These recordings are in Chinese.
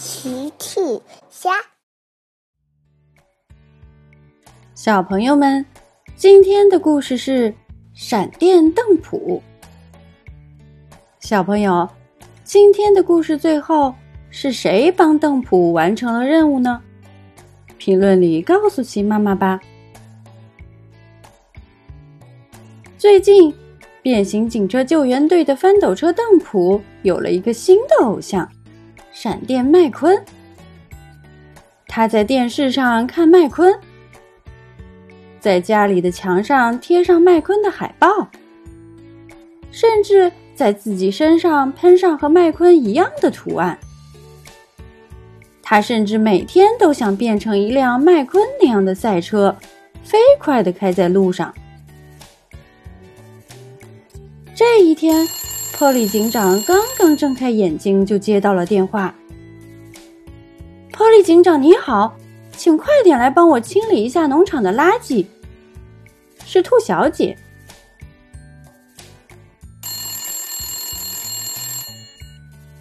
奇趣虾，小朋友们，今天的故事是闪电邓普。小朋友，今天的故事最后是谁帮邓普完成了任务呢？评论里告诉奇妈妈吧。最近，变形警车救援队的翻斗车邓普有了一个新的偶像。闪电麦昆，他在电视上看麦昆，在家里的墙上贴上麦昆的海报，甚至在自己身上喷上和麦昆一样的图案。他甚至每天都想变成一辆麦昆那样的赛车，飞快的开在路上。这一天。波利警长刚刚睁开眼睛，就接到了电话。波利警长，你好，请快点来帮我清理一下农场的垃圾。是兔小姐。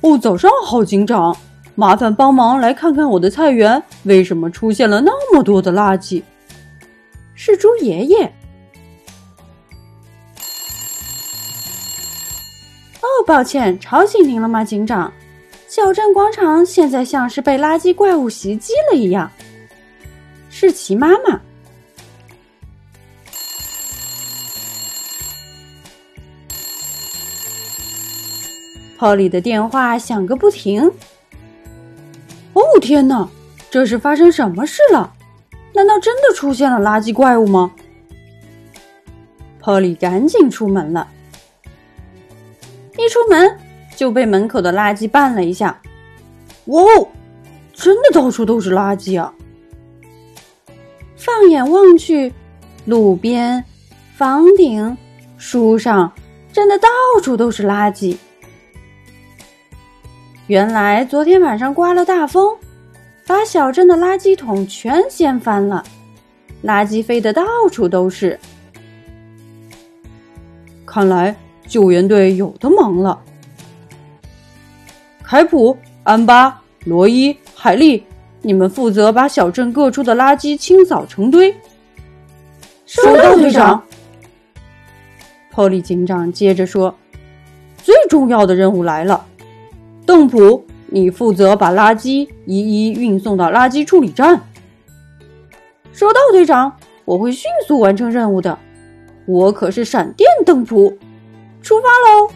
哦，早上好，警长，麻烦帮忙来看看我的菜园为什么出现了那么多的垃圾。是猪爷爷。抱歉，吵醒您了吗，警长？小镇广场现在像是被垃圾怪物袭击了一样。是齐妈妈。泡里的电话响个不停。哦天哪，这是发生什么事了？难道真的出现了垃圾怪物吗？泡里赶紧出门了。一出门就被门口的垃圾绊了一下，哇哦，真的到处都是垃圾啊！放眼望去，路边、房顶、树上，真的到处都是垃圾。原来昨天晚上刮了大风，把小镇的垃圾桶全掀翻了，垃圾飞得到处都是。看来。救援队有的忙了。凯普、安巴、罗伊、海莉，你们负责把小镇各处的垃圾清扫成堆。收到，队长。波利警长接着说：“最重要的任务来了，邓普，你负责把垃圾一一运送到垃圾处理站。”收到，队长，我会迅速完成任务的。我可是闪电邓普。出发喽！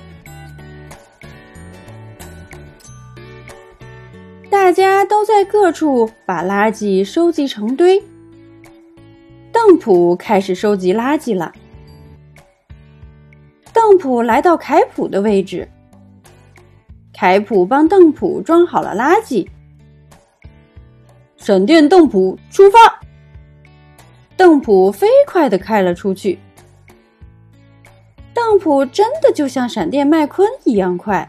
大家都在各处把垃圾收集成堆。邓普开始收集垃圾了。邓普来到凯普的位置，凯普帮邓普装好了垃圾。闪电邓普出发！邓普飞快的开了出去。邓普真的就像闪电麦昆一样快，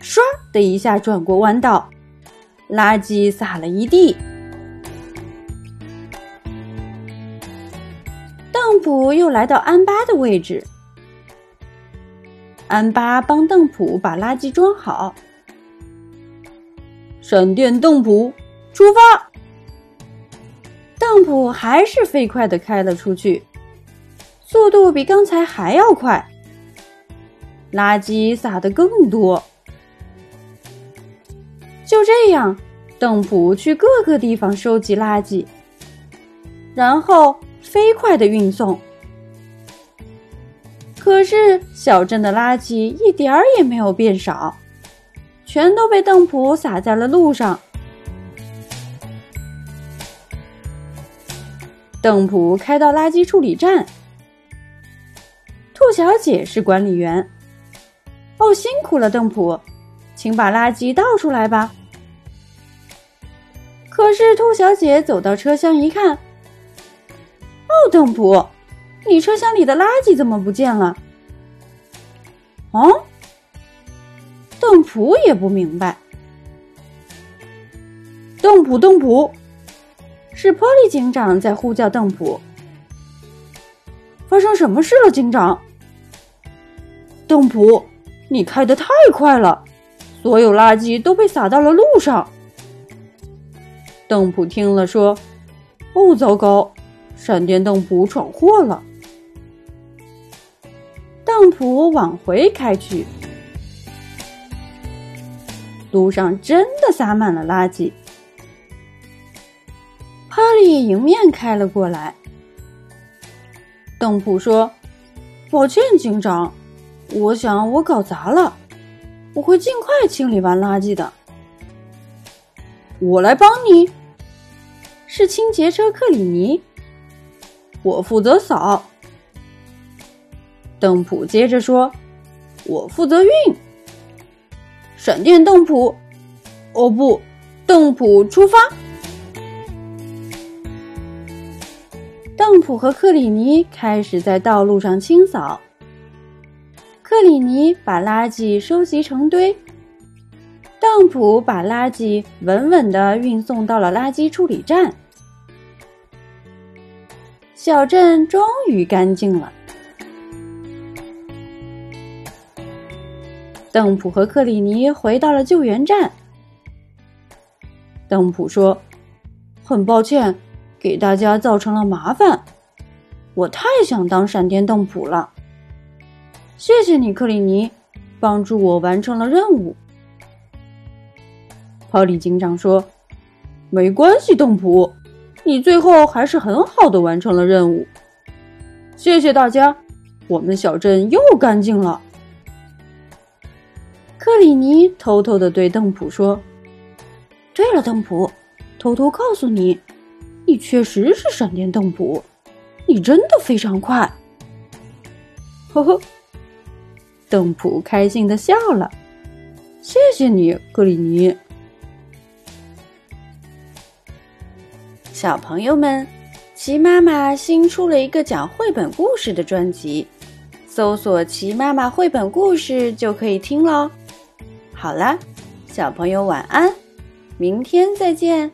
唰的一下转过弯道，垃圾撒了一地。邓普又来到安巴的位置，安巴帮邓普把垃圾装好。闪电邓普出发，邓普还是飞快的开了出去。速度比刚才还要快，垃圾撒的更多。就这样，邓普去各个地方收集垃圾，然后飞快的运送。可是小镇的垃圾一点儿也没有变少，全都被邓普撒在了路上。邓普开到垃圾处理站。兔小姐是管理员。哦，辛苦了，邓普，请把垃圾倒出来吧。可是兔小姐走到车厢一看，哦，邓普，你车厢里的垃圾怎么不见了？哦，邓普也不明白。邓普，邓普，是波利警长在呼叫邓普。发生什么事了，警长？邓普，你开的太快了，所有垃圾都被撒到了路上，邓普听了说：“哦，糟糕，闪电邓普闯祸了。”邓普往回开去，路上真的撒满了垃圾。哈利迎面开了过来。邓普说：“抱歉，警长，我想我搞砸了，我会尽快清理完垃圾的。我来帮你。”是清洁车克里尼，我负责扫。邓普接着说：“我负责运。”闪电邓普，哦不，邓普出发。邓普和克里尼开始在道路上清扫。克里尼把垃圾收集成堆，邓普把垃圾稳稳的运送到了垃圾处理站。小镇终于干净了。邓普和克里尼回到了救援站。邓普说：“很抱歉。”给大家造成了麻烦，我太想当闪电邓普了。谢谢你，克里尼，帮助我完成了任务。鲍里警长说：“没关系，邓普，你最后还是很好的完成了任务。谢谢大家，我们小镇又干净了。”克里尼偷偷的对邓普说：“对了，邓普，偷偷告诉你。”你确实是闪电邓普，你真的非常快。呵呵，邓普开心的笑了。谢谢你，格里尼。小朋友们，齐妈妈新出了一个讲绘本故事的专辑，搜索“齐妈妈绘本故事”就可以听喽。好了，小朋友晚安，明天再见。